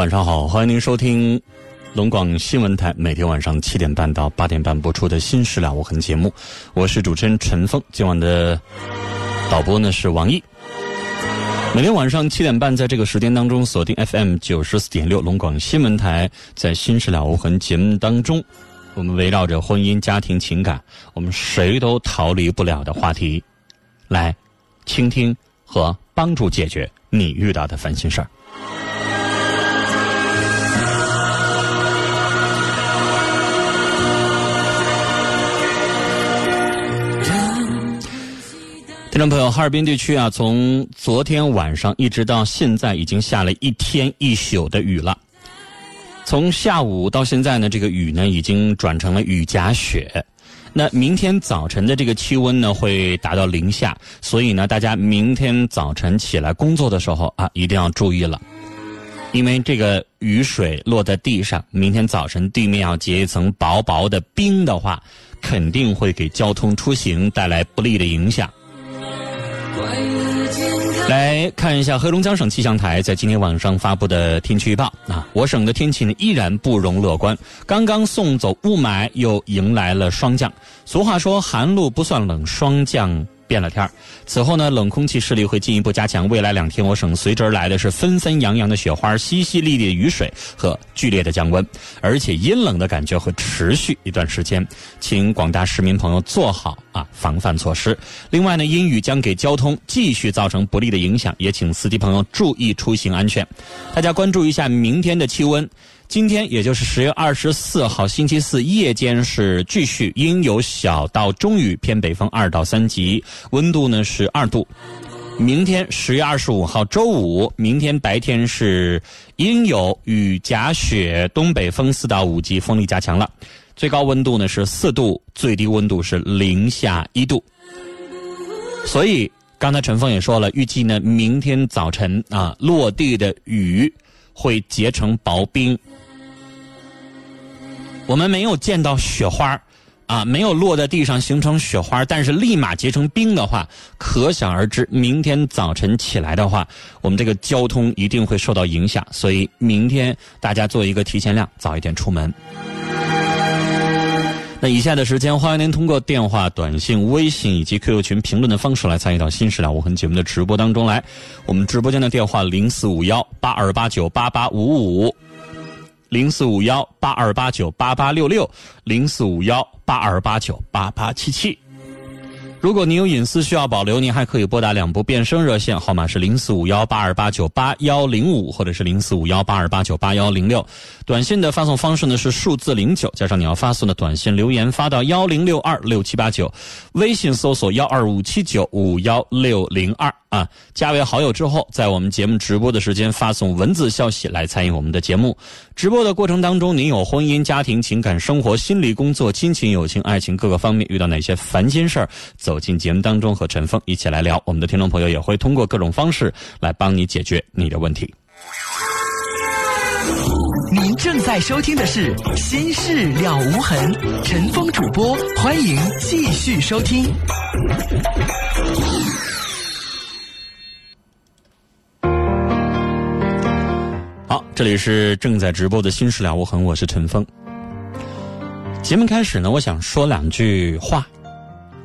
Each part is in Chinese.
晚上好，欢迎您收听龙广新闻台每天晚上七点半到八点半播出的《新事了无痕》节目，我是主持人陈峰。今晚的导播呢是王毅。每天晚上七点半，在这个时间当中锁定 FM 九十四点六龙广新闻台，在《新事了无痕》节目当中，我们围绕着婚姻、家庭、情感，我们谁都逃离不了的话题，来倾听和帮助解决你遇到的烦心事儿。听众朋友，哈尔滨地区啊，从昨天晚上一直到现在，已经下了一天一宿的雨了。从下午到现在呢，这个雨呢已经转成了雨夹雪。那明天早晨的这个气温呢会达到零下，所以呢，大家明天早晨起来工作的时候啊，一定要注意了，因为这个雨水落在地上，明天早晨地面要结一层薄薄的冰的话，肯定会给交通出行带来不利的影响。来看一下黑龙江省气象台在今天晚上发布的天气预报啊，我省的天气呢依然不容乐观，刚刚送走雾霾，又迎来了霜降。俗话说，寒露不算冷，霜降。变了天儿，此后呢，冷空气势力会进一步加强。未来两天，我省随之而来的是纷纷扬扬的雪花、淅淅沥沥的雨水和剧烈的降温，而且阴冷的感觉会持续一段时间，请广大市民朋友做好啊防范措施。另外呢，阴雨将给交通继续造成不利的影响，也请司机朋友注意出行安全。大家关注一下明天的气温。今天也就是十月二十四号星期四夜间是继续阴有小到中雨，偏北风二到三级，温度呢是二度。明天十月二十五号周五，明天白天是阴有雨夹雪，东北风四到五级，风力加强了，最高温度呢是四度，最低温度是零下一度。所以刚才陈峰也说了，预计呢明天早晨啊落地的雨会结成薄冰。我们没有见到雪花啊，没有落在地上形成雪花，但是立马结成冰的话，可想而知，明天早晨起来的话，我们这个交通一定会受到影响。所以明天大家做一个提前量，早一点出门。那以下的时间，欢迎您通过电话、短信、微信以及 QQ 群评论的方式来参与到《新时了无痕》节目的直播当中来。我们直播间的电话零四五幺八二八九八八五五。零四五幺八二八九八八六六，零四五幺八二八九八八七七。如果您有隐私需要保留，您还可以拨打两部变声热线，号码是零四五幺八二八九八幺零五，或者是零四五幺八二八九八幺零六。短信的发送方式呢是数字零九加上你要发送的短信留言发到幺零六二六七八九，微信搜索幺二五七九五幺六零二。啊，加为好友之后，在我们节目直播的时间发送文字消息来参与我们的节目。直播的过程当中，您有婚姻、家庭、情感、生活、心理、工作、亲情、友情、爱情各个方面遇到哪些烦心事儿，走进节目当中和陈峰一起来聊。我们的听众朋友也会通过各种方式来帮你解决你的问题。您正在收听的是《心事了无痕》，陈峰主播，欢迎继续收听。好，这里是正在直播的《新事了无痕》，我是陈峰。节目开始呢，我想说两句话，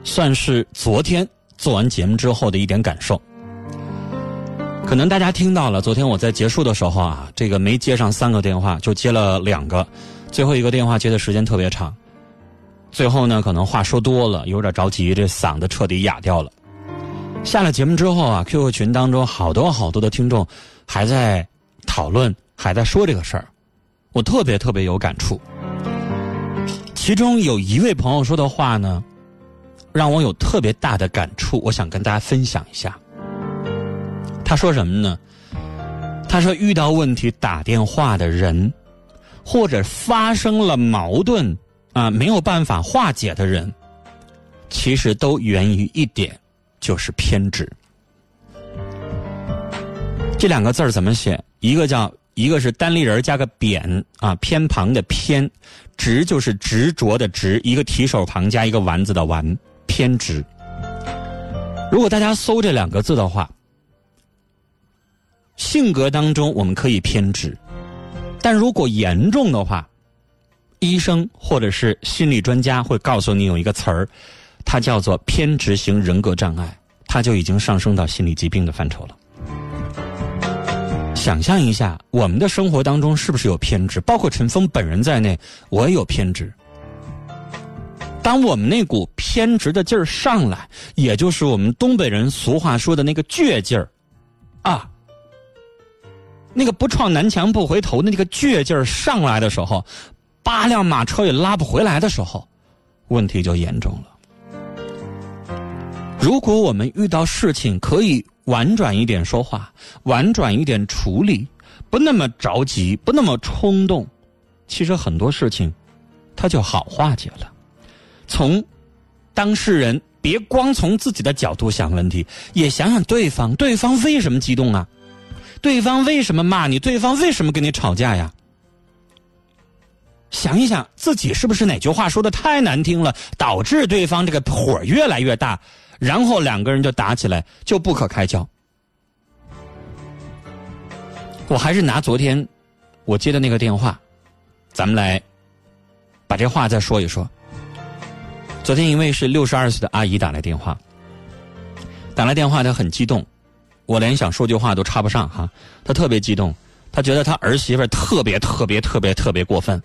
算是昨天做完节目之后的一点感受。可能大家听到了，昨天我在结束的时候啊，这个没接上三个电话，就接了两个，最后一个电话接的时间特别长，最后呢，可能话说多了，有点着急，这嗓子彻底哑掉了。下了节目之后啊，QQ 群当中好多好多的听众还在。讨论还在说这个事儿，我特别特别有感触。其中有一位朋友说的话呢，让我有特别大的感触，我想跟大家分享一下。他说什么呢？他说遇到问题打电话的人，或者发生了矛盾啊没有办法化解的人，其实都源于一点，就是偏执。这两个字怎么写？一个叫一个是单立人加个扁啊偏旁的偏，执就是执着的执，一个提手旁加一个丸子的丸，偏执。如果大家搜这两个字的话，性格当中我们可以偏执，但如果严重的话，医生或者是心理专家会告诉你有一个词儿，它叫做偏执型人格障碍，它就已经上升到心理疾病的范畴了。想象一下，我们的生活当中是不是有偏执？包括陈峰本人在内，我也有偏执。当我们那股偏执的劲儿上来，也就是我们东北人俗话说的那个倔劲儿，啊，那个不撞南墙不回头的那个倔劲儿上来的时候，八辆马车也拉不回来的时候，问题就严重了。如果我们遇到事情可以。婉转一点说话，婉转一点处理，不那么着急，不那么冲动，其实很多事情，它就好化解了。从当事人别光从自己的角度想问题，也想想对方，对方为什么激动啊？对方为什么骂你？对方为什么跟你吵架呀？想一想自己是不是哪句话说的太难听了，导致对方这个火越来越大？然后两个人就打起来，就不可开交。我还是拿昨天我接的那个电话，咱们来把这话再说一说。昨天一位是六十二岁的阿姨打来电话，打来电话她很激动，我连想说句话都插不上哈。她特别激动，她觉得她儿媳妇特别特别特别特别过分，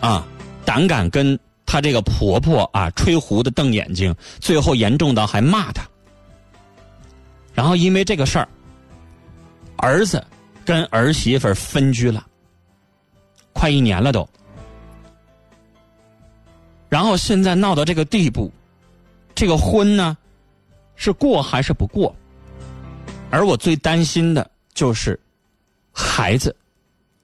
啊，胆敢跟。她这个婆婆啊，吹胡子瞪眼睛，最后严重到还骂她。然后因为这个事儿，儿子跟儿媳妇分居了，快一年了都。然后现在闹到这个地步，这个婚呢，是过还是不过？而我最担心的就是孩子，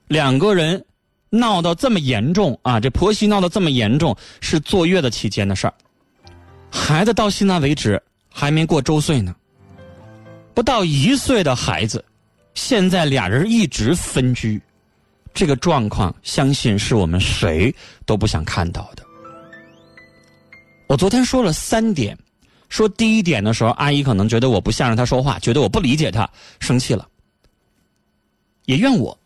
两个人。闹到这么严重啊！这婆媳闹到这么严重，是坐月子期间的事儿。孩子到现在为止还没过周岁呢，不到一岁的孩子，现在俩人一直分居，这个状况相信是我们谁都不想看到的。我昨天说了三点，说第一点的时候，阿姨可能觉得我不向着她说话，觉得我不理解她，生气了，也怨我。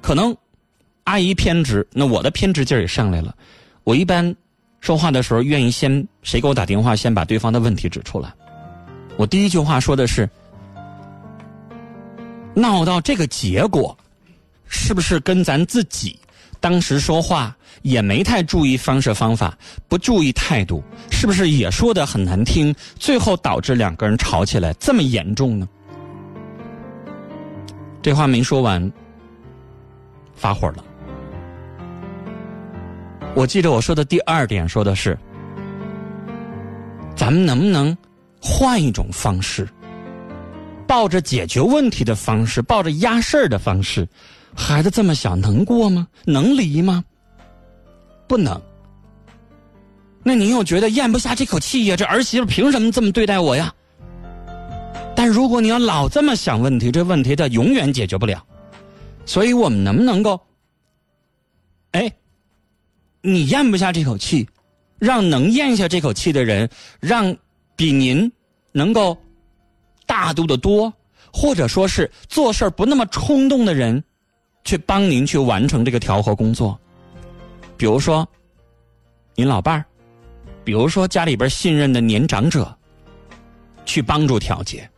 可能阿姨偏执，那我的偏执劲儿也上来了。我一般说话的时候，愿意先谁给我打电话，先把对方的问题指出来。我第一句话说的是：闹到这个结果，是不是跟咱自己当时说话？也没太注意方式方法，不注意态度，是不是也说的很难听？最后导致两个人吵起来这么严重呢？这话没说完，发火了。我记得我说的第二点说的是，咱们能不能换一种方式，抱着解决问题的方式，抱着压事儿的方式？孩子这么小，能过吗？能离吗？不能。那你又觉得咽不下这口气呀？这儿媳妇凭什么这么对待我呀？但如果你要老这么想问题，这问题它永远解决不了。所以我们能不能够，哎，你咽不下这口气，让能咽下这口气的人，让比您能够大度的多，或者说是做事不那么冲动的人，去帮您去完成这个调和工作。比如说，您老伴儿，比如说家里边信任的年长者，去帮助调节。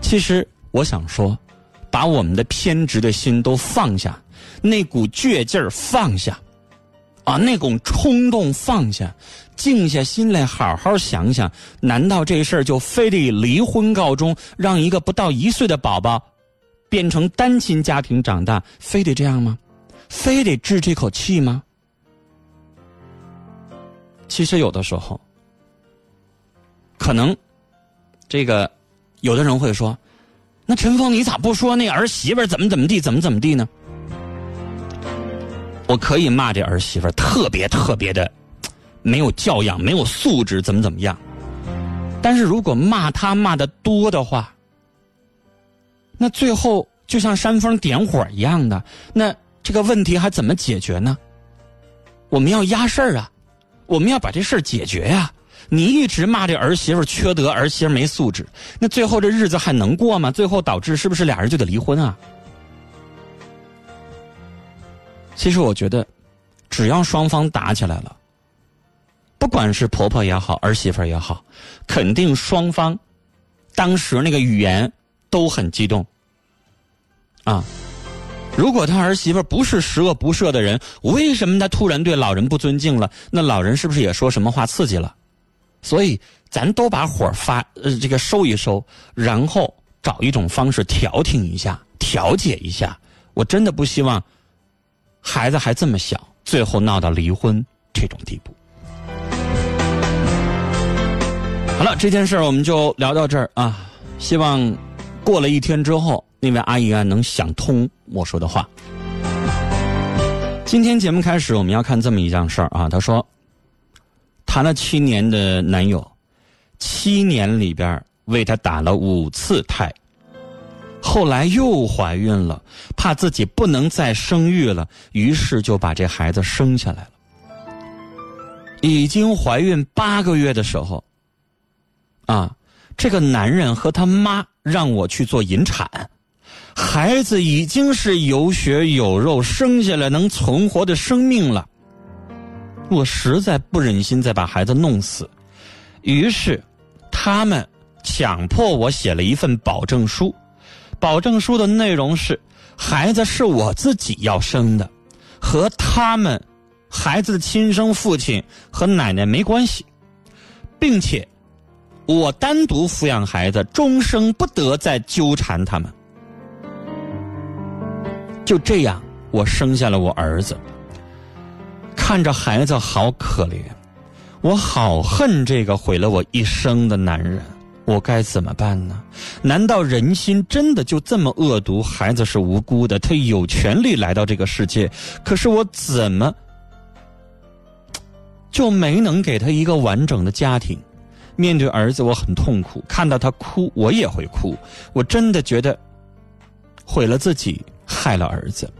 其实我想说，把我们的偏执的心都放下，那股倔劲儿放下，啊，那股冲动放下，静下心来好好想想，难道这事儿就非得离婚告终，让一个不到一岁的宝宝变成单亲家庭长大，非得这样吗？非得置这口气吗？其实有的时候，可能这个有的人会说：“那陈峰，你咋不说那儿媳妇怎么怎么地，怎么怎么地呢？”我可以骂这儿媳妇特别特别的没有教养、没有素质，怎么怎么样。但是如果骂他骂的多的话，那最后就像煽风点火一样的那。这个问题还怎么解决呢？我们要压事儿啊，我们要把这事儿解决呀。你一直骂这儿媳妇缺德，儿媳妇没素质，那最后这日子还能过吗？最后导致是不是俩人就得离婚啊？其实我觉得，只要双方打起来了，不管是婆婆也好，儿媳妇也好，肯定双方当时那个语言都很激动啊。如果他儿媳妇不是十恶不赦的人，为什么他突然对老人不尊敬了？那老人是不是也说什么话刺激了？所以，咱都把火发呃这个收一收，然后找一种方式调停一下，调解一下。我真的不希望孩子还这么小，最后闹到离婚这种地步。好了，这件事我们就聊到这儿啊。希望过了一天之后。那位阿姨啊，能想通我说的话。今天节目开始，我们要看这么一件事儿啊。她说，谈了七年的男友，七年里边为她打了五次胎，后来又怀孕了，怕自己不能再生育了，于是就把这孩子生下来了。已经怀孕八个月的时候，啊，这个男人和他妈让我去做引产。孩子已经是有血有肉，生下来能存活的生命了。我实在不忍心再把孩子弄死，于是他们强迫我写了一份保证书。保证书的内容是：孩子是我自己要生的，和他们孩子的亲生父亲和奶奶没关系，并且我单独抚养孩子，终生不得再纠缠他们。就这样，我生下了我儿子。看着孩子好可怜，我好恨这个毁了我一生的男人。我该怎么办呢？难道人心真的就这么恶毒？孩子是无辜的，他有权利来到这个世界。可是我怎么就没能给他一个完整的家庭？面对儿子，我很痛苦。看到他哭，我也会哭。我真的觉得毁了自己。害了儿子，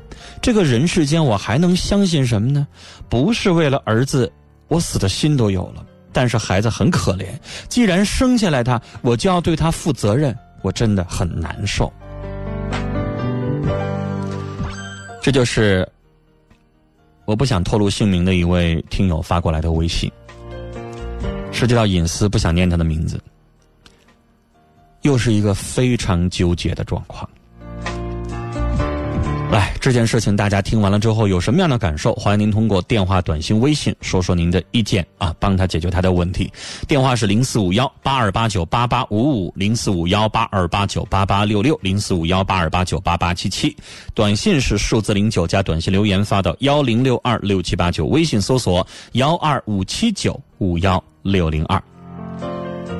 这个人世间我还能相信什么呢？不是为了儿子，我死的心都有了。但是孩子很可怜，既然生下来他，我就要对他负责任，我真的很难受。这就是我不想透露姓名的一位听友发过来的微信，涉及到隐私，不想念他的名字。又是一个非常纠结的状况。来，这件事情大家听完了之后有什么样的感受？欢迎您通过电话、短信、微信说说您的意见啊，帮他解决他的问题。电话是零四五幺八二八九八八五五，零四五幺八二八九八八六六，零四五幺八二八九八八七七。短信是数字零九加短信留言发到幺零六二六七八九，微信搜索幺二五七九五幺六零二。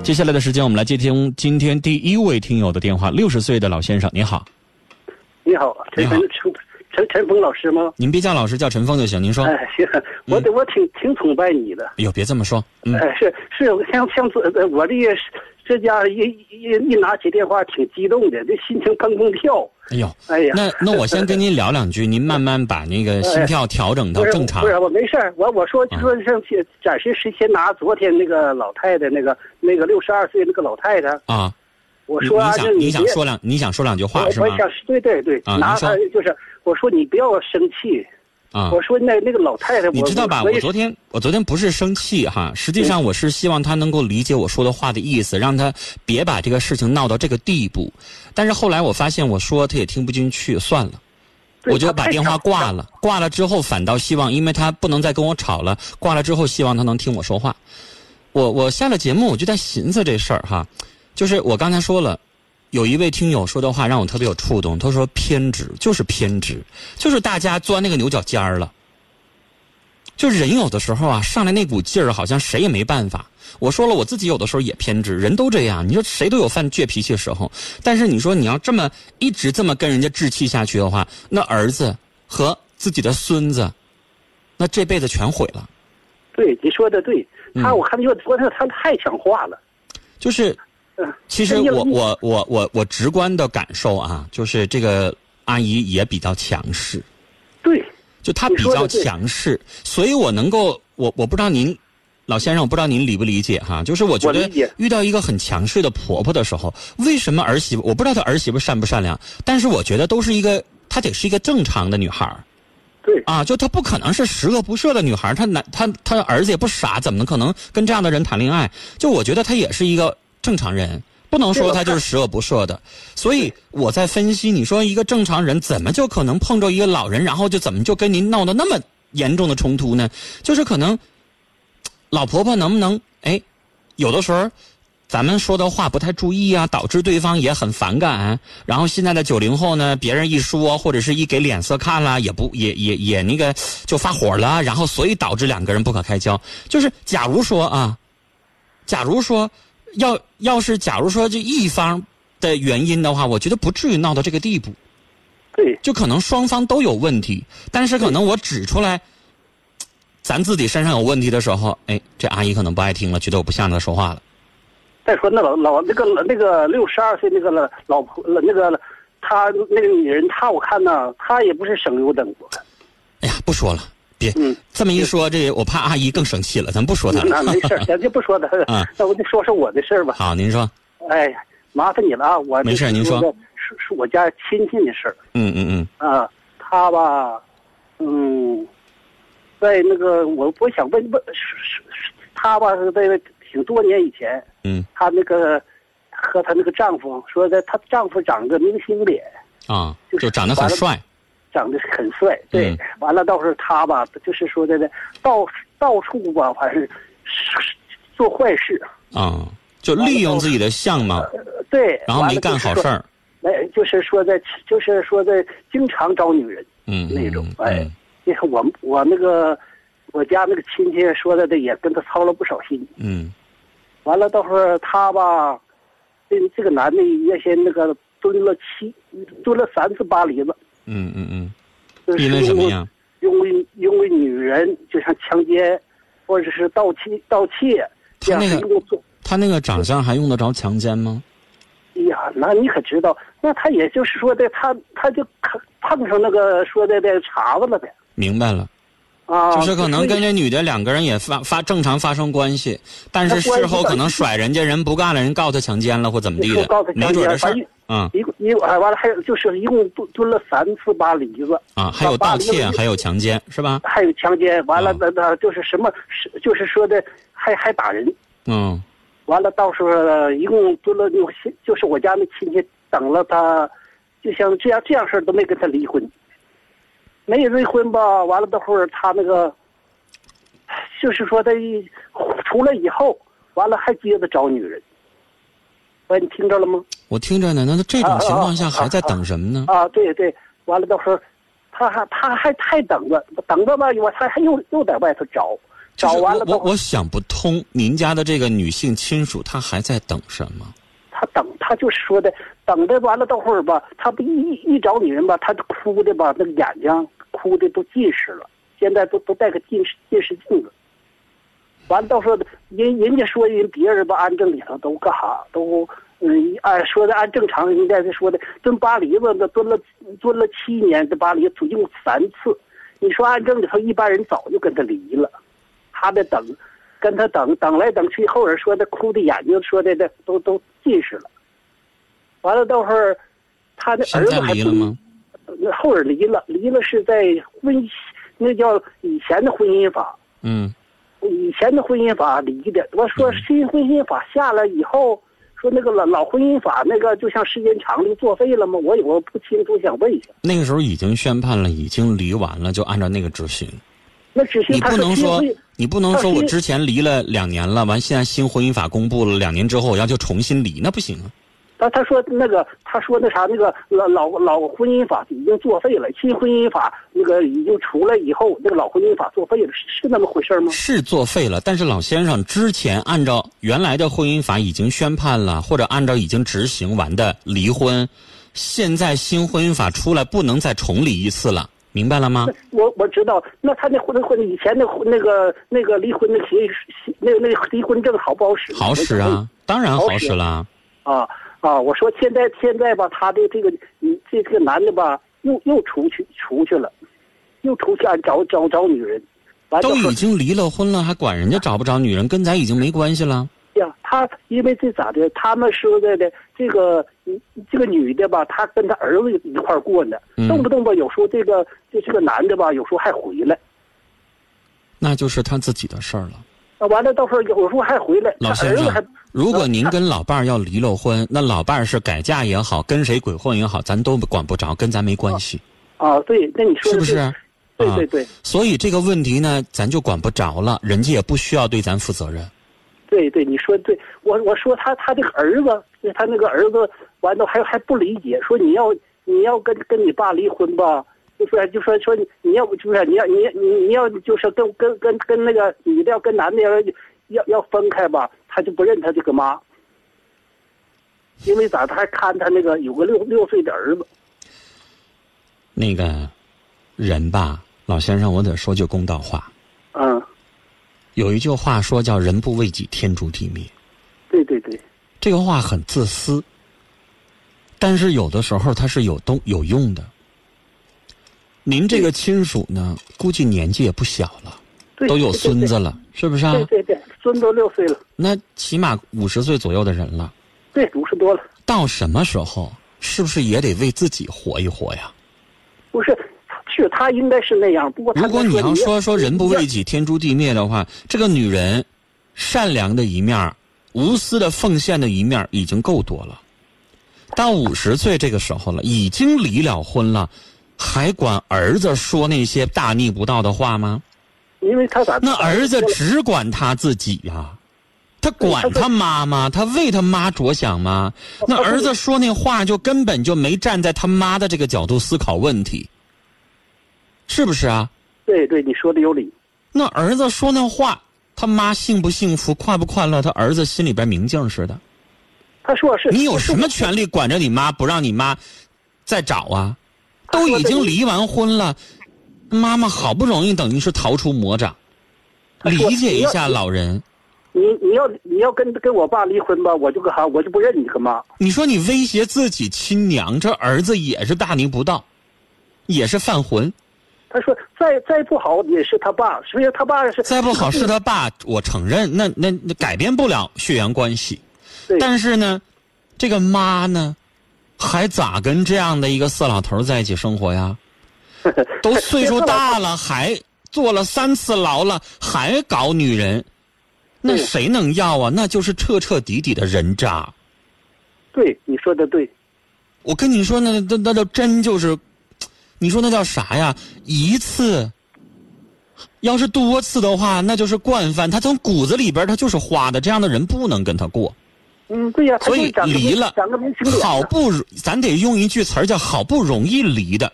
接下来的时间，我们来接听今天第一位听友的电话。六十岁的老先生，你好。你好，陈陈陈陈陈峰老师吗？您别叫老师，叫陈峰就行。您说。哎，行，我我挺挺崇拜你的。哎呦，别这么说。哎，是是，像像这我这个这家一一一拿起电话挺激动的，这心情砰砰跳。哎呦，哎呀，那那我先跟您聊两句，您慢慢把那个 心跳调整到正常。不是我没事我我说就说上去暂时是先拿昨天那个老太太那个那个六十二岁那个老太太啊。我说啊，就你想说两，你想说两句话是吗？我想，对对对，拿就是我说你不要生气啊。我说那那个老太太，你知道吧？我昨天我昨天不是生气哈，实际上我是希望她能够理解我说的话的意思，让她别把这个事情闹到这个地步。但是后来我发现我说她也听不进去，算了，我就把电话挂了。挂了之后反倒希望，因为她不能再跟我吵了。挂了之后希望她能听我说话。我我下了节目我就在寻思这事儿哈。就是我刚才说了，有一位听友说的话让我特别有触动。他说：“偏执就是偏执，就是大家钻那个牛角尖儿了。就人有的时候啊，上来那股劲儿，好像谁也没办法。我说了，我自己有的时候也偏执，人都这样。你说谁都有犯倔脾气的时候，但是你说你要这么一直这么跟人家置气下去的话，那儿子和自己的孙子，那这辈子全毁了。对，你说的对。他我看就昨天他太强化了，就是。” 其实我我我我我直观的感受啊，就是这个阿姨也比较强势，对，就她比较强势，所以我能够我我不知道您老先生，我不知道您理不理解哈，就是我觉得遇到一个很强势的婆婆的时候，为什么儿媳妇我不知道她儿媳妇善不善良，但是我觉得都是一个她得是一个正常的女孩对啊，就她不可能是十恶不赦的女孩她男她她儿子也不傻，怎么可能跟这样的人谈恋爱？就我觉得她也是一个。正常人不能说他就是十恶不赦的，所以我在分析，你说一个正常人怎么就可能碰着一个老人，然后就怎么就跟您闹得那么严重的冲突呢？就是可能老婆婆能不能哎，有的时候咱们说的话不太注意啊，导致对方也很反感。然后现在的九零后呢，别人一说或者是一给脸色看了，也不也也也那个就发火了，然后所以导致两个人不可开交。就是假如说啊，假如说。要要是假如说这一方的原因的话，我觉得不至于闹到这个地步。对，就可能双方都有问题，但是可能我指出来，咱自己身上有问题的时候，哎，这阿姨可能不爱听了，觉得我不向着她说话了。再说那老老那个那个六十二岁那个老婆那个她那个女人，她我看呢，她也不是省油灯。哎呀，不说了。别，嗯这么一说，这我怕阿姨更生气了。咱不说她了。那没事，咱就不说她了。那我就说说我的事儿吧。好，您说。哎，麻烦你了啊！我没事，您说。是是我家亲戚的事儿。嗯嗯嗯。啊，他吧，嗯，在那个我我想问问，是是是，他吧是在挺多年以前。嗯。他那个和他那个丈夫说的，她丈夫长个明星脸。啊。就长得很帅。长得很帅，对，完了到时候他吧，就是说的呢，到到处吧，反正做坏事啊，就利用自己的相貌，对，然后没干好事儿，哎，就是说的，就是说的，经常找女人，嗯，那种，哎，你看我我那个我家那个亲戚说的的，也跟他操了不少心，嗯，完了到时候他吧，这这个男的原先那个蹲了七蹲了三次巴黎子。嗯嗯嗯，因为什么呀？因为因为女人就像强奸，或者是盗窃盗窃，他那个他那个长相还用得着强奸吗？哎呀，那你可知道，那他也就是说的，他他就碰碰上那个说的那茬子了呗。明白了，啊，就是可能跟这女的两个人也发发正常发生关系，但是事后可能甩人家人不干了，人告他强奸了或怎么地的没准的事儿嗯一共一共哎完了还有就是一共蹲蹲了三次扒梨子，啊，还有盗窃，还有强奸，是吧？还有强奸，完了啊那那就是什么是就是说的还还打人，嗯完了到时候呃一共蹲了就是我家那亲戚等了他，就像这样这样事儿都没跟他离婚，没离婚吧，完了到会儿他那个，就是说他一出来以后，完了还接着找女人，喂，你听着了吗？我听着呢，那这种情况下还在等什么呢？啊，对对，完了到时候，他还他还还等着，等着吧，我他还又又在外头找，找我完了我我想不通，您家的这个女性亲属她还在等什么？他等他就是说的，等着完了到会儿吧，他不一一一找女人吧，他就哭的吧，那个眼睛哭的都近视了，现在都都戴个近视近视镜子。完了到时候人人家说人别人吧，安正里头都干哈都嗯按说的按正常应该是说的蹲巴黎子那蹲了蹲了七年，这巴黎总共三次。你说按正里头一般人早就跟他离了，他得等，跟他等等来等去，后人说的哭的眼睛说的这都都近视了。完了到会儿，他的儿子还离了吗？那后人离了，离了是在婚，那叫以前的婚姻法，嗯以前的婚姻法离的。我说新婚姻法下来以后，说那个老老婚姻法那个就像时间长了作废了吗？我有个不清楚，想问一下。那个时候已经宣判了，已经离完了，就按照那个执行。那执行你不能说，你不能说我之前离了两年了，完现在新婚姻法公布了，两年之后我要求重新离，那不行啊。他他说那个他说那啥那个老老老婚姻法已经作废了，新婚姻法那个已经出来以后，那个老婚姻法作废了，是是那么回事吗？是作废了，但是老先生之前按照原来的婚姻法已经宣判了，或者按照已经执行完的离婚，现在新婚姻法出来不能再重离一次了，明白了吗？我我知道，那他那婚婚以前那那个那个离婚那协议，那那个离婚证好不好使？好使啊，当然好使了。啊啊！我说现在现在吧，他的这个你这这个男的吧，又又出去出去了，又出去按找找找女人，完都已经离了婚了，还管人家找不着女人，跟咱已经没关系了。呀，他因为这咋的？他们说的的这个嗯这个女的吧，她跟她儿子一块儿过呢，嗯动不动吧，有时候这个这这个男的吧，有时候还回来。那就是他自己的事儿了。啊，完了，到时候有时候还回来，老先生，如果您跟老伴儿要离了婚，那老伴儿是改嫁也好，跟谁鬼混也好，咱都管不着，跟咱没关系，啊，对，那你说的是不是？啊对对对所以这个问题呢，咱就管不着了，人家也不需要对咱负责任。对对，你说的对，我我说他他这个儿子，他那个儿子完了还还不理解，说你要你要跟跟你爸离婚吧，就说就说说你你要不就是你要你你你要就是跟跟跟跟那个女的要跟男的要要要分开吧，他就不认他这个妈，因为咋他还看他那个有个六六岁的儿子，那个人吧，老先生，我得说句公道话，嗯，有一句话说叫“人不为己，天诛地灭。对对对，”，这个话很自私，但是有的时候它是有东有用的。您这个亲属呢，估计年纪也不小了，都有孙子了，是不是啊？对对对，孙子都六岁了，那起码五十岁左右的人了，对，五十多了。到什么时候是不是也得为自己活一活呀？不是，是他应该是那样。不过如果你要说说人不为己，天诛地灭的话，这个女人善良的一面、无私的奉献的一面已经够多了。到五十岁这个时候了，已经离了婚了，还管儿子说那些大逆不道的话吗？因为他咋那儿子只管他自己呀、他管他妈吗？他为他妈着想吗？那儿子说那话就根本就没站在他妈的这个角度思考问题，是不是啊？对对，你说的有理。那儿子说那话，他妈幸不幸福、快不快乐？他儿子心里边明镜似的。他说是你有什么权利管着你妈，不让你妈再找啊？都已经离完婚了，妈妈好不容易等于是逃出魔掌，理解一下老人。你你要你要跟跟我爸离婚吧，我就干啥，我就不认你个妈？你说你威胁自己亲娘，这儿子也是大逆不道，也是犯浑。他说再再不好也是他爸，所以他爸是再不好是他爸，我承认，那那那改变不了血缘关系。对但是呢，这个妈呢，还咋跟这样的一个色老头在一起生活呀？都岁数大了，还坐了三次牢了，还搞女人，那谁能要啊？那就是彻彻底底的人渣。对你说的对，我跟你说，那那那叫真就是，你说那叫啥呀？一次，要是多次的话，那就是惯犯。他从骨子里边他就是花的，这样的人不能跟他过。嗯，对呀、他所以离了好不容，咱得用一句词儿叫“好不容易离的”，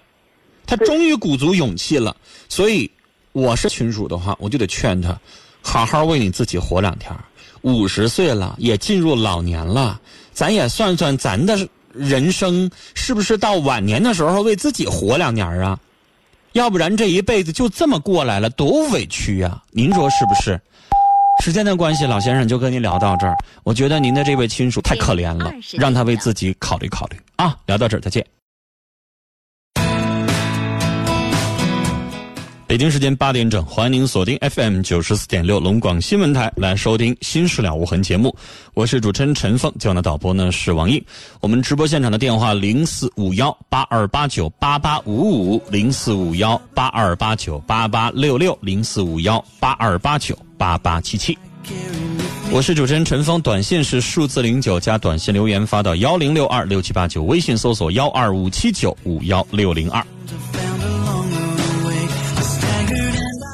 他终于鼓足勇气了。所以，我是群主的话，我就得劝他，好好为你自己活两天儿。五十岁了，也进入老年了，咱也算算咱的人生是不是到晚年的时候为自己活两年啊？要不然这一辈子就这么过来了，多委屈呀、您说是不是？时间的关系，老先生就跟您聊到这儿。我觉得您的这位亲属太可怜了，让他为自己考虑考虑啊！聊到这儿，再见。北京时间八点整，欢迎您锁定 FM 九十四点六龙广新闻台来收听《新事了无痕》节目，我是主持人陈峰，今晚的导播呢是王毅。我们直播现场的电话零四五幺八二八九八八五五零四五幺八二八九八八六六零四五幺八二八九八八七七。我是主持人陈峰，短信是数字零九加短信留言发到幺零六二六七八九，微信搜索幺二五七九五幺六零二。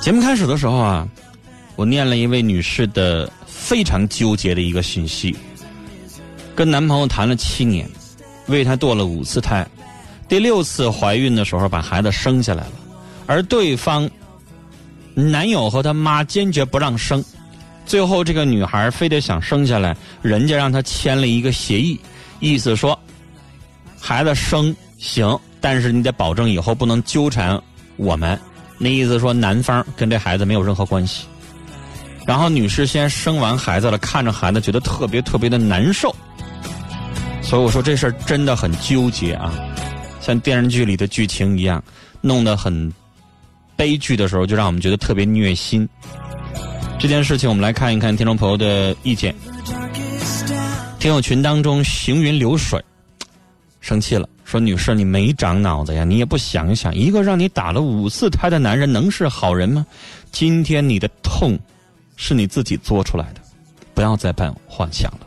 节目开始的时候啊，我念了一位女士的非常纠结的一个信息，跟男朋友谈了七年，为他堕了五次胎，第六次怀孕的时候把孩子生下来了，而对方男友和他妈坚决不让生。最后，这个女孩非得想生下来，人家让她签了一个协议，意思说，孩子生行，但是你得保证以后不能纠缠我们。那意思说，男方跟这孩子没有任何关系。然后女士先生完孩子了，看着孩子觉得特别特别的难受，所以我说这事儿真的很纠结啊，像电视剧里的剧情一样，弄得很悲剧的时候，就让我们觉得特别虐心。这件事情，我们来看一看听众朋友的意见。听友群当中行云流水，生气了，说：“女士，你没长脑子呀？你也不想想，一个让你打了五次胎的男人能是好人吗？今天你的痛，是你自己做出来的，不要再办幻想了。”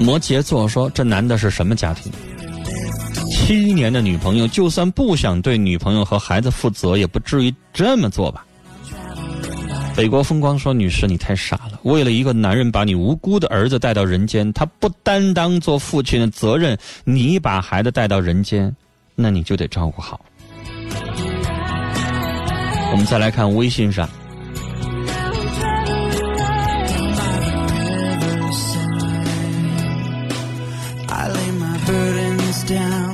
摩羯座说：“这男的是什么家庭？七年的女朋友，就算不想对女朋友和孩子负责，也不至于这么做吧？”北国风光说：“女士，你太傻了！为了一个男人把你无辜的儿子带到人间，他不担当做父亲的责任，你把孩子带到人间，那你就得照顾好。”我们再来看微信上，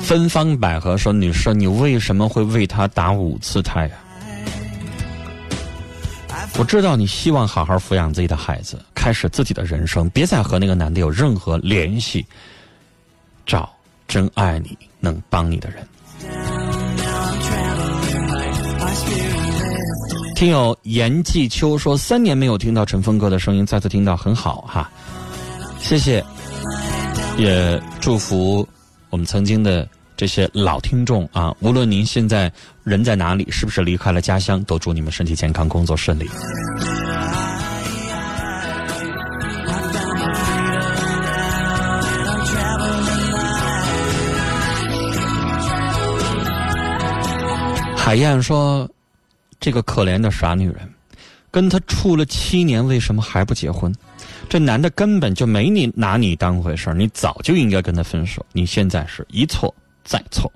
芬芳百合说：“女士，你为什么会为他打五次胎呀、我知道你希望好好抚养自己的孩子，开始自己的人生，别再和那个男的有任何联系，找真爱你、能帮你的人。听友严继秋说：“三年没有听到陈峰哥的声音，再次听到很好哈，谢谢，也祝福我们曾经的这些老听众啊，无论您现在人在哪里，是不是离开了家乡，都祝你们身体健康，工作顺利。”海燕说：“这个可怜的傻女人，跟他处了七年，为什么还不结婚？这男的根本就没你拿你当回事，你早就应该跟他分手。你现在是一错再错。”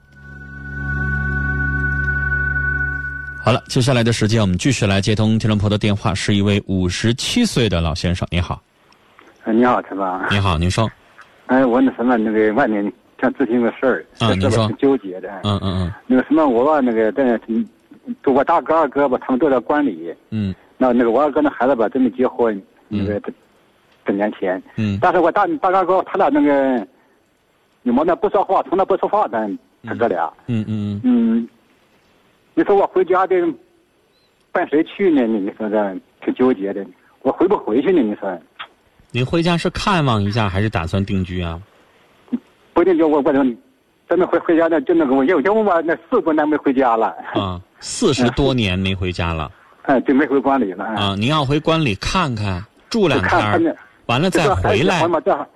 好了，接下来的时间我们继续来接通听众朋友的电话，是一位五十七岁的老先生，你好，哎，你好，陈芳。你好，您说，哎，我那什么，那个外面想咨询个事儿，这事啊您说儿吧挺纠结的。嗯嗯嗯那个什么，我那个在嗯，我大哥二哥吧，他们都在关里。嗯那那个我二哥那孩子吧，真没结婚，那个这这年前。嗯但是我大大哥哥他俩那个，有毛病不说话，从来不说话的，他哥俩。嗯嗯嗯，嗯，你说我回家的，奔谁去呢？你你说这挺纠结的。我回不回去呢？你说您回家是看望一下，还是打算定居啊？不一定就我我真真的回回家那就那个我有有我那四十多年没回家了，啊，四十多年没回家了哎，就没回关里了。啊！您要回关里看看，住两天完了再回来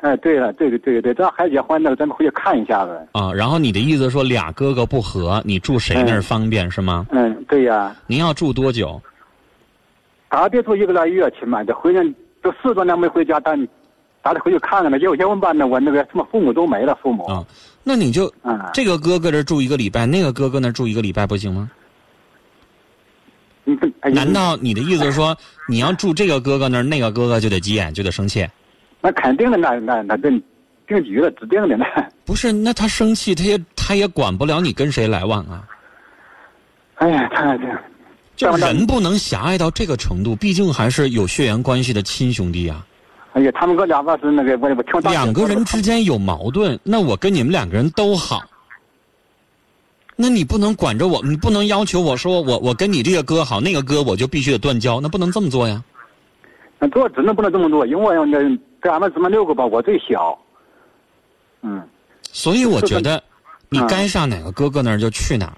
哎对了，对对对对，这孩子结婚那个咱们回去看一下子。啊。然后你的意思说俩哥哥不和，你住谁那儿方便是吗？嗯，对呀，您要住多久？咱别住一个来月起码的，回来都四多年没回家，但咱得回去看看呢。有结婚办呢，我那个什么父母都没了，父母。啊，那你就嗯，这个哥哥这住一个礼拜，那个哥哥那住一个礼拜不行吗？难道你的意思是说，你要住这个哥哥那儿，那个哥哥就得急眼，就得生气？那肯定的，那那那这定局了，指定的那。不是，那他生气，他也他也管不了你跟谁来往啊。哎呀，他这就人不能狭隘到这个程度，毕竟还是有血缘关系的亲兄弟啊。哎呀，他们哥俩吧是那个我我听两个人之间有矛盾，那我跟你们两个人都好，那你不能管着我，你不能要求我说我我跟你这个哥好，那个哥我就必须得断交，那不能这么做呀。那做只能不能这么做，因为我那在俺们姊妹六个吧，我最小。嗯，所以我觉得，你嗯该上哪个哥哥那儿就去哪儿。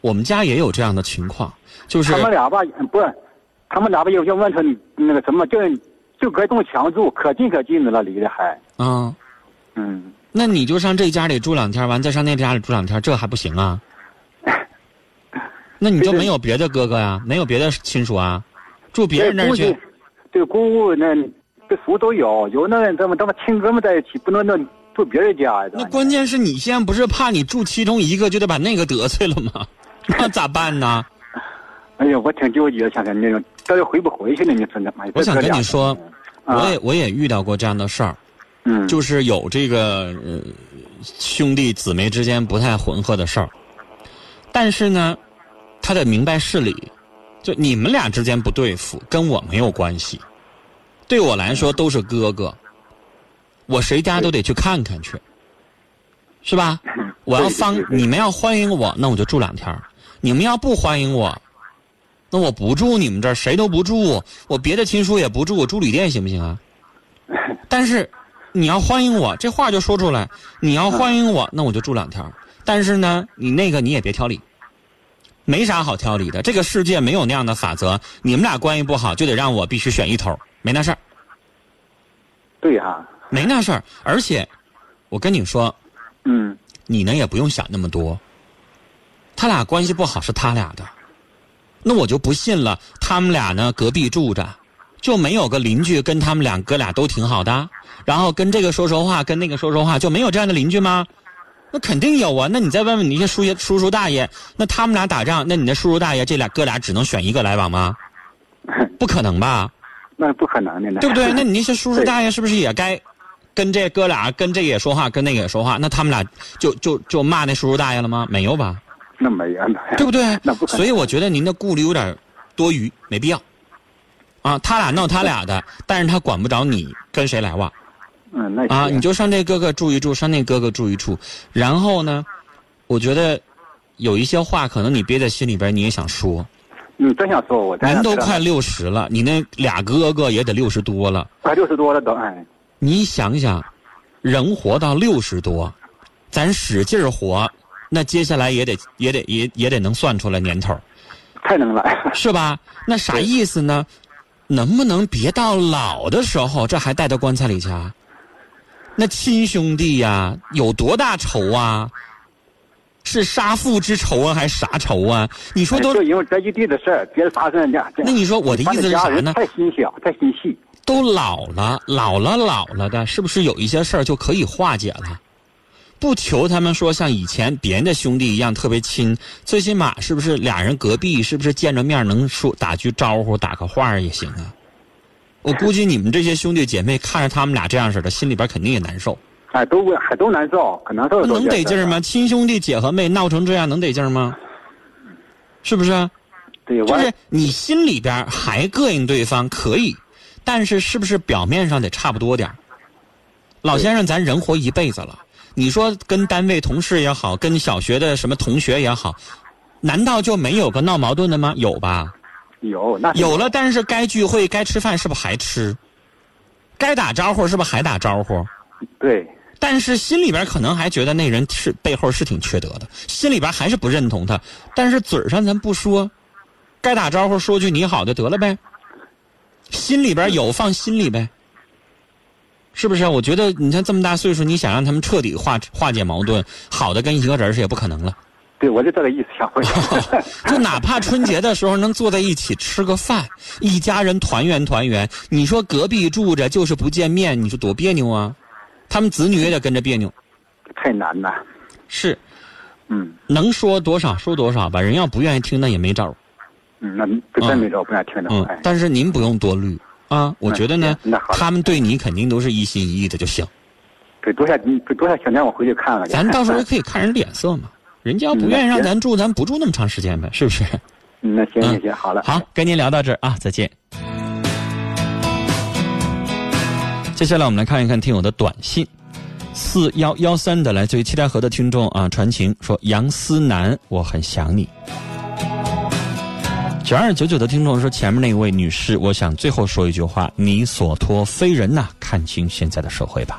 我们家也有这样的情况，就是他们俩吧不，他们俩吧有些问题那个什么就就隔一栋墙住，可近可近的了，离得还。啊，嗯，那你就上这家里住两天，完再上那家里住两天，这还不行啊？那你就没有别的哥哥呀，没有别的亲属啊？住别人那儿去，对姑姑那这叔都有，有那咱们咱们亲哥们在一起，不能那住别人家呀。那关键是你现在不是怕你住其中一个就得把那个得罪了吗？那咋办呢？哎呀，我挺纠结，想想那种到底回不回去呢？你说那妈呀，我想跟你说，啊我也我也遇到过这样的事儿，嗯，就是有这个呃兄弟姊妹之间不太混合的事儿，但是呢，他得明白事理，就你们俩之间不对付，跟我没有关系，对我来说都是哥哥，我谁家都得去看看去，是吧？我要方你们要欢迎我，那我就住两天儿。你们要不欢迎我，那我不住你们这儿，谁都不住，我别的亲属也不住，我住旅店行不行啊？但是你要欢迎我，这话就说出来。你要欢迎我，那我就住两天。但是呢，你那个你也别挑理，没啥好挑理的。这个世界没有那样的法则，你们俩关系不好就得让我必须选一头，没那事儿，对啊、没那事儿。而且，我跟你说，嗯，你呢也不用想那么多。他俩关系不好是他俩的，那我就不信了。他们俩呢隔壁住着，就没有个邻居跟他们俩哥俩都挺好的，然后跟这个说说话，跟那个说说话，就没有这样的邻居吗？那肯定有啊。那你再问问你那些叔爷、叔叔大爷，那他们俩打仗，那你那叔叔大爷这俩哥俩只能选一个来往吗？不可能吧？那不可能的呢，对不对？那你那些叔叔大爷是不是也该跟这哥俩跟这个也说话，跟那个也说话？那他们俩就就就骂那叔叔大爷了吗？没有吧？那没有，那对不对那不？可能所以我觉得您的顾虑有点多余，没必要。啊，他俩闹他俩的，但是他管不着你跟谁来往嗯，那啊，你就上这哥哥住一住，上那哥哥住一住，然后呢，我觉得有一些话可能你憋在心里边，你也想说。你真想说我，真您想知道都快六十了，你那俩哥哥也得六十多了，快六十多了都，哎，你想想，人活到六十多，咱使劲活，那接下来也得也得也也得能算出来年头。太能了，是吧？那啥意思呢？能不能别到老的时候，这还带到棺材里去啊？那亲兄弟呀、有多大仇啊？是杀父之仇啊，还是啥仇啊？你说都因为这一地的事儿，别的啥事儿呢？那你说我的意思是啥呢太心小，太心细。都老了，老了老了的，是不是有一些事儿就可以化解了？不求他们说像以前别人的兄弟一样特别亲，最起码是不是俩人隔壁是不是见着面能说打句招呼、打个话儿也行啊？我估计你们这些兄弟姐妹看着他们俩这样似的，心里边肯定也难受。哎，都还都难受，可难受。能得劲儿吗？亲兄弟姐和妹闹成这样，能得劲儿吗？是不是？对，就是你心里边还膈应对方可以，但是是不是表面上得差不多点老先生，咱人活一辈子了，你说跟单位同事也好，跟小学的什么同学也好，难道就没有个闹矛盾的吗？有吧？有那有了，但是该聚会、该吃饭是不是还吃？该打招呼是不是还打招呼？对。但是心里边可能还觉得那人是背后是挺缺德的，心里边还是不认同他。但是嘴上咱不说，该打招呼说句你好就得了呗。心里边有放心里呗，是不是？我觉得你像这么大岁数，你想让他们彻底化化解矛盾，好的跟一个人是也不可能了。对，我就这个意思，想回。就哪怕春节的时候能坐在一起吃个饭，一家人团圆团圆。你说隔壁住着就是不见面，你说多别扭啊！他们子女也得跟着别扭，太难了。是，嗯，能说多少说多少吧。人要不愿意听，那也没招嗯，那真没招不愿意听的。嗯，但是您不用多虑啊。我觉得呢，他们对你肯定都是一心一意的就行。给，多少给多少想让我回去看看。咱到时候可以看人脸色嘛。人家要不愿意让咱住，咱不住那么长时间呗，是不是？那行行行，好了。好，跟您聊到这儿啊，再见。接下来我们来看一看听友的短信，四幺幺三的来自于七台河的听众啊，传情说杨思南，我很想你。九二九九的听众说前面那位女士，我想最后说一句话：你所托非人呐，看清现在的社会吧。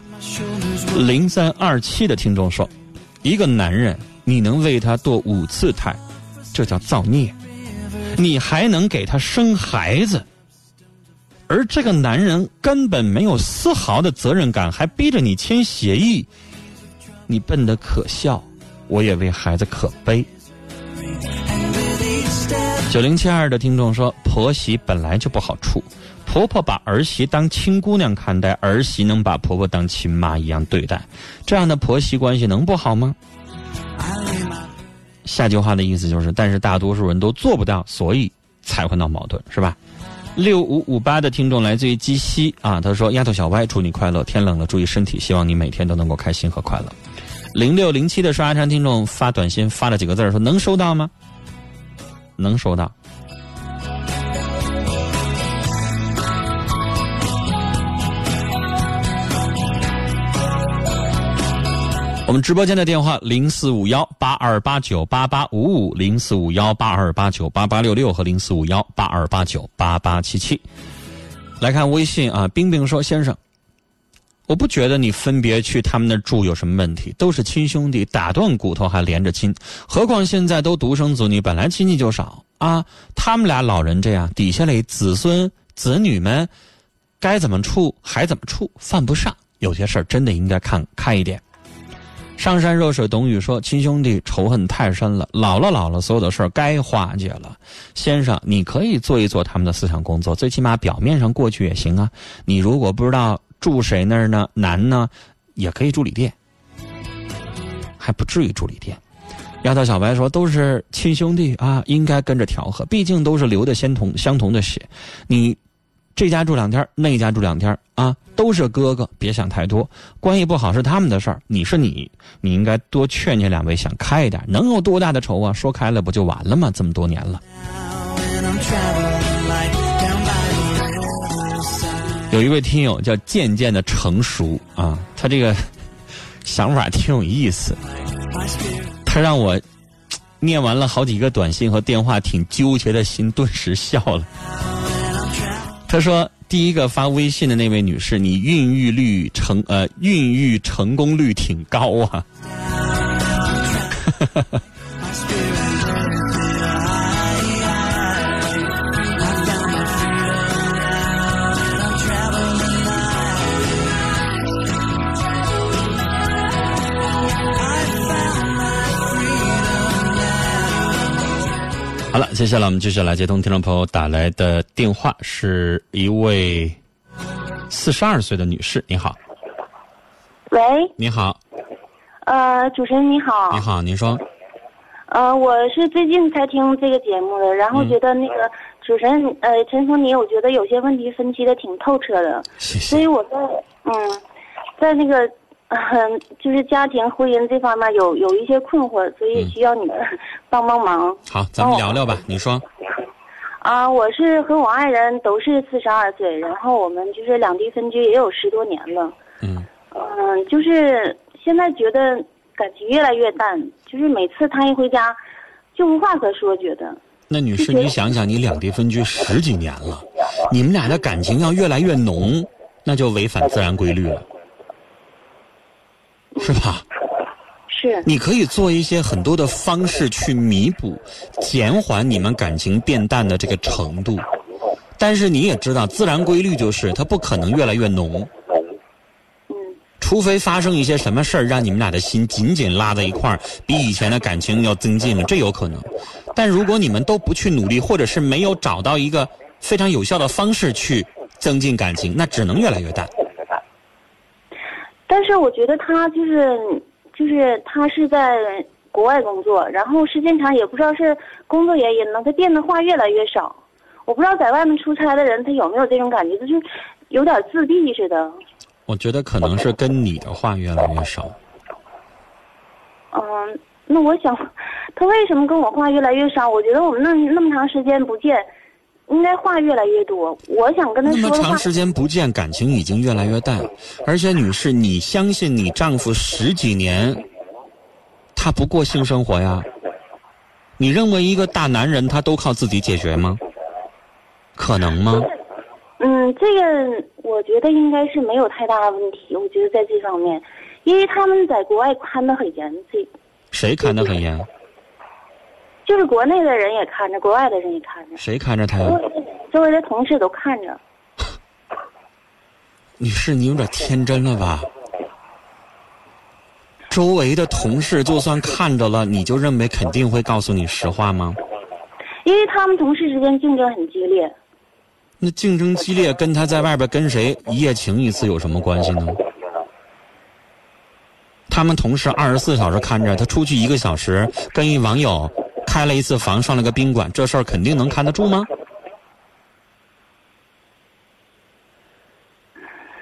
零三二七的听众说。一个男人，你能为他堕五次胎，这叫造孽；你还能给他生孩子，而这个男人根本没有丝毫的责任感，还逼着你签协议，你笨得可笑，我也为孩子可悲。九零七二的听众说：婆媳本来就不好处，婆婆把儿媳当亲姑娘看待，儿媳能把婆婆当亲妈一样对待，这样的婆媳关系能不好吗？下句话的意思就是，但是大多数人都做不到，所以才会闹矛盾，是吧？六五五八的听众来自于鸡西啊，他说：“丫头小歪，祝你快乐，天冷了注意身体，希望你每天都能够开心和快乐。”零六零七的刷牙餐听众发短信发了几个字说：“能收到吗？”能收到。我们直播间的电话零四五幺八二八九八八五五零四五幺八二八九八八六六和零四五幺八二八九八八七七。来看微信啊，冰冰说：“先生，我不觉得你分别去他们那住有什么问题，都是亲兄弟，打断骨头还连着亲。何况现在都独生子女，本来亲戚就少啊。他们俩老人这样，底下的子孙子女们该怎么处还怎么处，犯不上。有些事儿真的应该看开一点。”上山若水董宇说：“亲兄弟仇恨太深了，老了老了，所有的事儿该化解了。先生，你可以做一做他们的思想工作，最起码表面上过去也行啊。你如果不知道住谁那儿呢，难呢，也可以住旅店，还不至于住旅店。”丫头小白说：“都是亲兄弟啊，应该跟着调和，毕竟都是流的相同相同的血。你。”这家住两天，那家住两天啊，都是哥哥，别想太多。关系不好是他们的事儿，你是你，你应该多劝劝两位，想开一点。能有多大的仇啊？说开了不就完了吗？这么多年了。有一位听友叫渐渐的成熟啊，他这个 想法挺有意思。他让我念完了好几个短信和电话，挺纠结的心顿时笑了。他说：“第一个发微信的那位女士，你孕育率成呃孕育成功率挺高啊。”好了，接下来我们继续来接通听众朋友打来的电话，是一位四十二岁的女士，你好。喂。你好。呃，主持人你好。你好，您说。呃，我是最近才听这个节目的，然后觉得那个主持人呃陈峰你，我觉得有些问题分析的挺透彻的，所以我在嗯，在那个嗯，就是家庭婚姻这方面有有一些困惑，所以需要你们 帮帮忙。好，咱们聊聊吧。你说，啊，我是和我爱人都是四十二岁，然后我们就是两地分居也有十多年了。嗯嗯，就是现在觉得感情越来越淡，就是每次他一回家，就无话可说，觉得。那女士，你想想，你两地分居十几年了，你们俩的感情要越来越浓，那就违反自然规律了，是吧？是。你可以做一些很多的方式去弥补、减缓你们感情变淡的这个程度，但是你也知道，自然规律就是它不可能越来越浓。嗯。除非发生一些什么事儿，让你们俩的心紧紧拉在一块儿，比以前的感情要增进了，这有可能。但如果你们都不去努力，或者是没有找到一个非常有效的方式去增进感情，那只能越来越淡。但是我觉得他就是就是他是在国外工作，然后时间长也不知道是工作原因呢，他变的话越来越少。我不知道在外面出差的人他有没有这种感觉，就是有点自闭似的。我觉得可能是跟你的话越来越少。嗯，那我想。他为什么跟我话越来越少？我觉得我们那那么长时间不见，应该话越来越多。我想跟他说那么长时间不见，感情已经越来越淡。而且，女士，你相信你丈夫十几年，他不过性生活呀？你认为一个大男人他都靠自己解决吗？可能吗？嗯，这个我觉得应该是没有太大的问题。我觉得在这方面，因为他们在国外看得很严，这谁看得很严？就是国内的人也看着，国外的人也看着。谁看着他呀？周围的同事都看着。女士，你有点天真了吧？周围的同事就算看着了，你就认为肯定会告诉你实话吗？因为他们同事之间竞争很激烈。那竞争激烈，跟他在外边跟谁一夜情一次有什么关系呢？他们同事二十四小时看着他出去一个小时，跟一网友。开了一次房，上了个宾馆，这事儿肯定能看得住吗？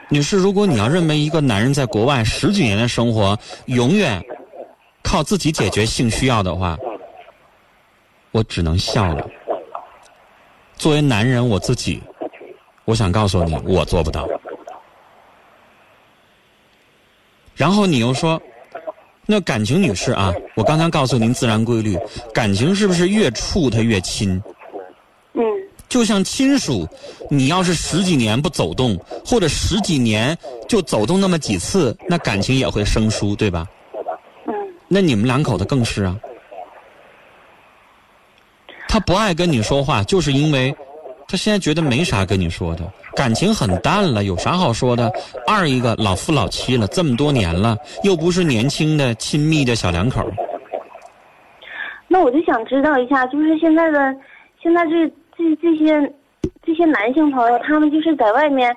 女士，如果你要认为一个男人在国外十几年的生活永远靠自己解决性需要的话，我只能笑了。作为男人，我自己，我想告诉你，我做不到。然后你又说。那感情，女士啊，我刚才告诉您自然规律，感情是不是越处它越亲？嗯。就像亲属，你要是十几年不走动，或者十几年就走动那么几次，那感情也会生疏，对吧？嗯。那你们两口子更是啊。他不爱跟你说话，就是因为他现在觉得没啥跟你说的。感情很淡了，有啥好说的？二一个老夫老妻了，这么多年了，又不是年轻的亲密的小两口。那我就想知道一下，就是现在的，现在这这这些这些男性朋友，他们就是在外面，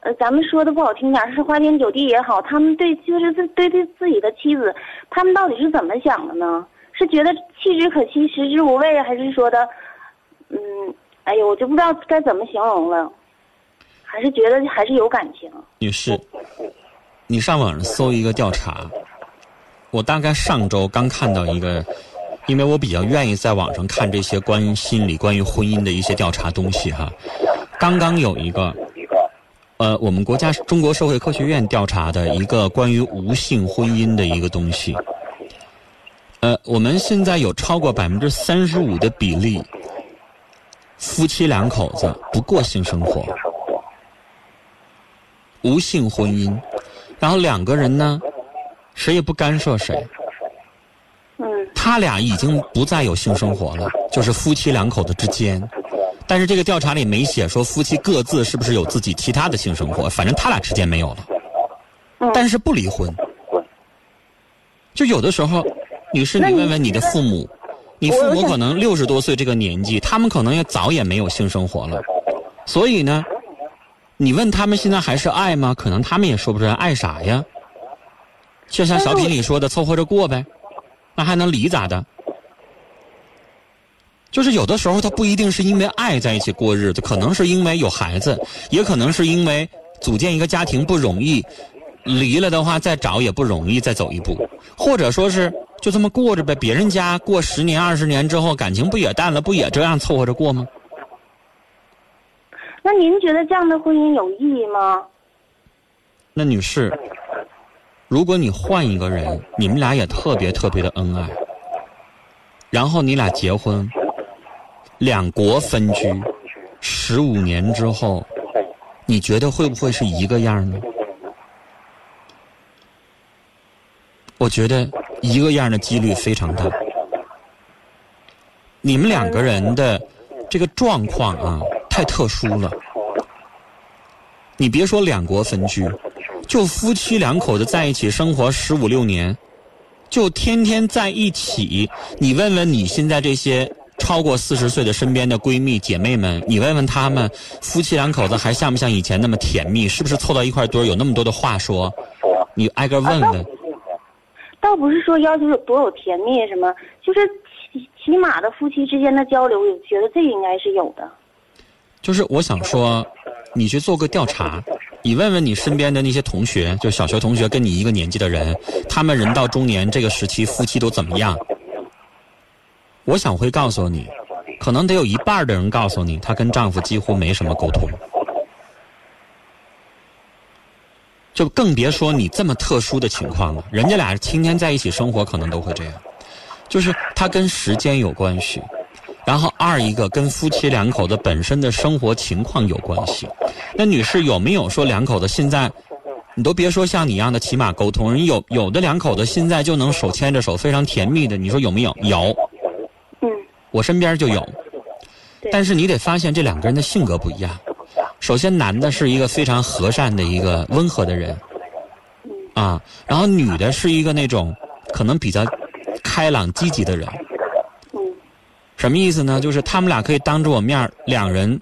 呃，咱们说的不好听点，是花天酒地也好，他们对就是对对自己的妻子，他们到底是怎么想的呢？是觉得弃之可惜，食之无味，还是说的，嗯，哎呦，我就不知道该怎么形容了。还是觉得还是有感情。女士，你上网上搜一个调查，我大概上周刚看到一个，因为我比较愿意在网上看这些关于心理、关于婚姻的一些调查东西哈。刚刚有一个，呃，我们国家中国社会科学院调查的一个关于无性婚姻的一个东西。呃，我们现在有超过百分之三十五的比例，夫妻两口子不过性生活。无性婚姻，然后两个人呢，谁也不干涉谁。他俩已经不再有性生活了，就是夫妻两口子之间。但是这个调查里没写说夫妻各自是不是有自己其他的性生活，反正他俩之间没有了。但是不离婚。就有的时候，女士，你问问你的父母，你父母可能六十多岁这个年纪，他们可能也早也没有性生活了，所以呢。你问他们现在还是爱吗？可能他们也说不出来爱啥呀。就像小品里说的，凑合着过呗，那还能离咋的？就是有的时候他不一定是因为爱在一起过日子，可能是因为有孩子，也可能是因为组建一个家庭不容易，离了的话再找也不容易，再走一步，或者说是就这么过着呗。别人家过十年二十年之后感情不也淡了，不也这样凑合着过吗？那您觉得这样的婚姻有意义吗？那女士，如果你换一个人，你们俩也特别特别的恩爱，然后你俩结婚，两国分居，十五年之后，你觉得会不会是一个样呢？我觉得一个样的几率非常大。你们两个人的这个状况啊，太特殊了。你别说两国分居，就夫妻两口子在一起生活十五六年，就天天在一起。你问问你现在这些超过四十岁的身边的闺蜜姐妹们，你问问她们，夫妻两口子还像不像以前那么甜蜜？是不是凑到一块堆儿有那么多的话说？你挨个问问。倒不是说要求有多有甜蜜什么，就是起起码的夫妻之间的交流，我觉得这应该是有的。就是我想说，你去做个调查，你问问你身边的那些同学，就小学同学跟你一个年纪的人，他们人到中年这个时期，夫妻都怎么样？我想会告诉你，可能得有一半的人告诉你，她跟丈夫几乎没什么沟通。就更别说你这么特殊的情况了，人家俩天天在一起生活，可能都会这样。就是它跟时间有关系，然后二一个跟夫妻两口子本身的生活情况有关系。那女士有没有说两口子现在，你都别说像你一样的起码沟通，人有有的两口子现在就能手牵着手非常甜蜜的，你说有没有？有。嗯。我身边就有。但是你得发现这两个人的性格不一样。首先，男的是一个非常和善的一个温和的人，啊，然后女的是一个那种可能比较开朗积极的人。什么意思呢？就是他们俩可以当着我面两人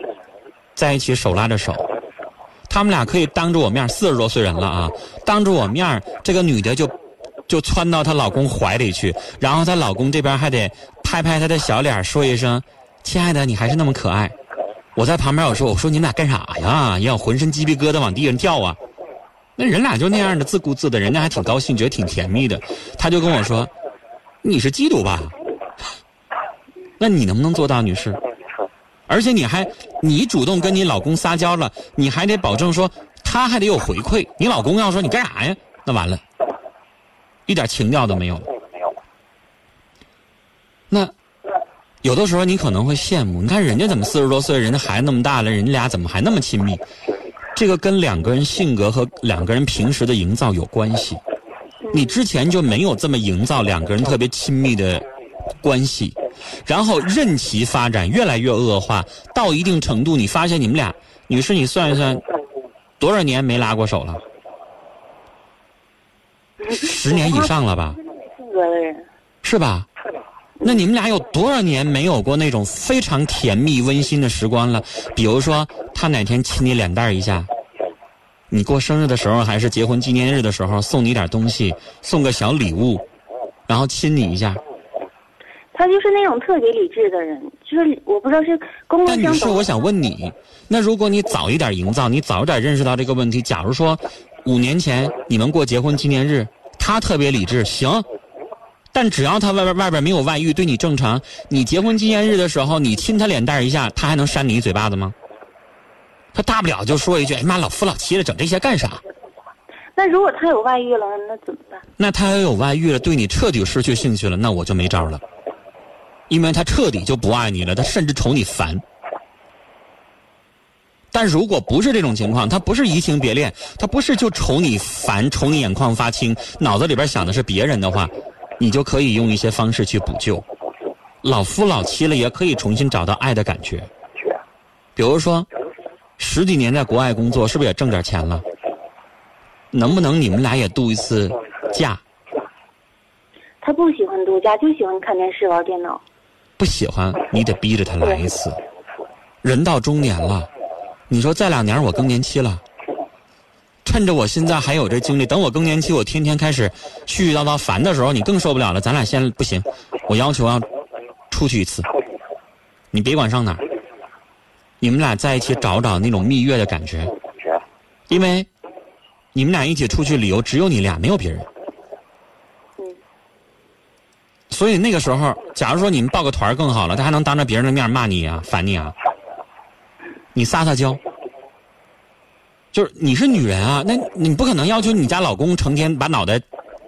在一起手拉着手，他们俩可以当着我面四十多岁人了啊，当着我面这个女的就就窜到她老公怀里去，然后她老公这边还得拍拍她的小脸，说一声：“亲爱的，你还是那么可爱。”我在旁边，我说：“我说你们俩干啥呀？要浑身鸡皮疙瘩往地上跳啊！”那人俩就那样的自顾自的，人家还挺高兴，觉得挺甜蜜的。他就跟我说：“你是嫉妒吧？那你能不能做到，女士？而且你还你主动跟你老公撒娇了，你还得保证说他还得有回馈。你老公要说你干啥呀？那完了，一点情调都没有。那。”有的时候你可能会羡慕，你看人家怎么四十多岁，人家孩子那么大了，人家俩怎么还那么亲密？这个跟两个人性格和两个人平时的营造有关系。你之前就没有这么营造两个人特别亲密的关系，然后任其发展越来越恶化，到一定程度，你发现你们俩，女士你算一算，多少年没拉过手了？十年以上了吧？是吧？那你们俩有多少年没有过那种非常甜蜜温馨的时光了？比如说，他哪天亲你脸蛋一下，你过生日的时候还是结婚纪念日的时候，送你点东西，送个小礼物，然后亲你一下。他就是那种特别理智的人，就是我不知道是公但女士，我想问你，那如果你早一点营造，你早一点认识到这个问题，假如说五年前你们过结婚纪念日，他特别理智，行。但只要他外边外边没有外遇，对你正常，你结婚纪念日的时候，你亲他脸蛋一下，他还能扇你一嘴巴子吗？他大不了就说一句：“哎妈，老夫老妻了，整这些干啥？”那如果他有外遇了，那怎么办？那他要有外遇了，对你彻底失去兴趣了，那我就没招了，因为他彻底就不爱你了，他甚至瞅你烦。但如果不是这种情况，他不是移情别恋，他不是就瞅你烦，瞅你眼眶发青，脑子里边想的是别人的话。你就可以用一些方式去补救，老夫老妻了也可以重新找到爱的感觉。比如说，十几年在国外工作，是不是也挣点钱了？能不能你们俩也度一次假？他不喜欢度假，就喜欢看电视、玩电脑。不喜欢，你得逼着他来一次。人到中年了，你说再两年我更年期了。趁着我现在还有这精力，等我更年期，我天天开始絮絮叨叨烦的时候，你更受不了了。咱俩先不行，我要求要出去一次，你别管上哪儿，你们俩在一起找找那种蜜月的感觉，因为你们俩一起出去旅游，只有你俩，没有别人。嗯。所以那个时候，假如说你们报个团更好了，他还能当着别人的面骂你啊，烦你啊。你撒撒娇，就是你是女人啊，那你不可能要求你家老公成天把脑袋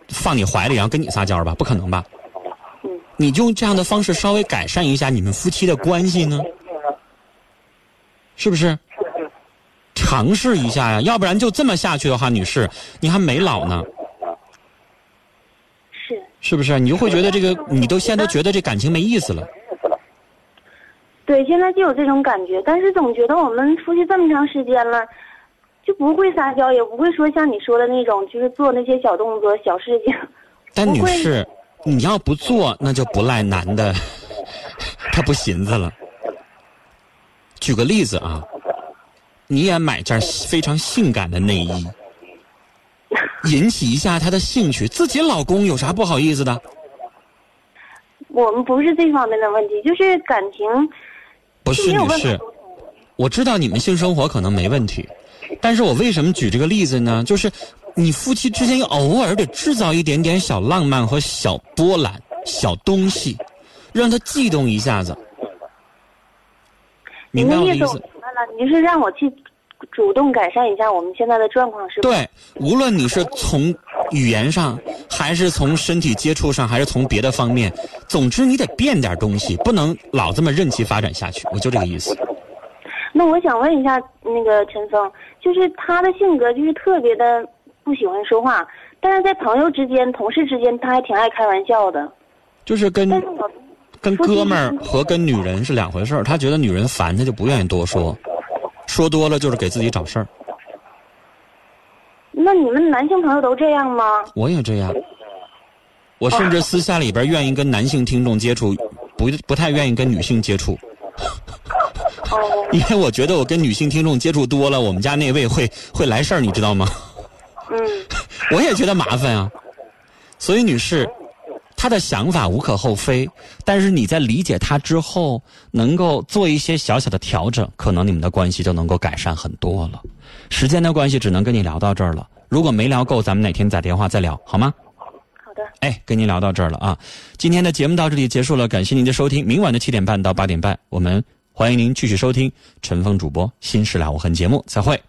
放你怀里，然后跟你撒娇吧？不可能吧？你就用这样的方式稍微改善一下你们夫妻的关系呢？是不是？尝试一下呀，要不然就这么下去的话，女士，你还没老呢。是。不是？你就会觉得这个，你都现在都觉得这感情没意思了。对，现在就有这种感觉，但是总觉得我们出去这么长时间了，就不会撒娇，也不会说像你说的那种，就是做那些小动作、小事情。但女士，你要不做，那就不赖男的，他不寻思了。举个例子啊，你也买件非常性感的内衣，引起一下他的兴趣，自己老公有啥不好意思的？我们不是这方面的问题，就是感情。不是女士，我知道你们性生活可能没问题，但是我为什么举这个例子呢？就是你夫妻之间偶尔得制造一点点小浪漫和小波澜、小东西，让他悸动一下子。明白我的意思？明白了，你是让我去主动改善一下我们现在的状况，是吧？对，无论你是从语言上，还是从身体接触上，还是从别的方面，总之你得变点东西，不能老这么任其发展下去。我就这个意思。那我想问一下，那个陈峰，就是他的性格就是特别的不喜欢说话，但是在朋友之间、同事之间，他还挺爱开玩笑的。就是跟。跟哥们儿和跟女人是两回事儿，他觉得女人烦，他就不愿意多说，说多了就是给自己找事儿。那你们男性朋友都这样吗？我也这样，我甚至私下里边愿意跟男性听众接触，不不太愿意跟女性接触。哦。因为我觉得我跟女性听众接触多了，我们家那位会会来事儿，你知道吗？嗯。我也觉得麻烦啊，所以女士。他的想法无可厚非，但是你在理解他之后，能够做一些小小的调整，可能你们的关系就能够改善很多了。时间的关系，只能跟你聊到这儿了。如果没聊够，咱们哪天打电话再聊，好吗？好的。哎，跟您聊到这儿了啊！今天的节目到这里结束了，感谢您的收听。明晚的七点半到八点半，我们欢迎您继续收听陈峰主播《新事了无痕》节目，再会。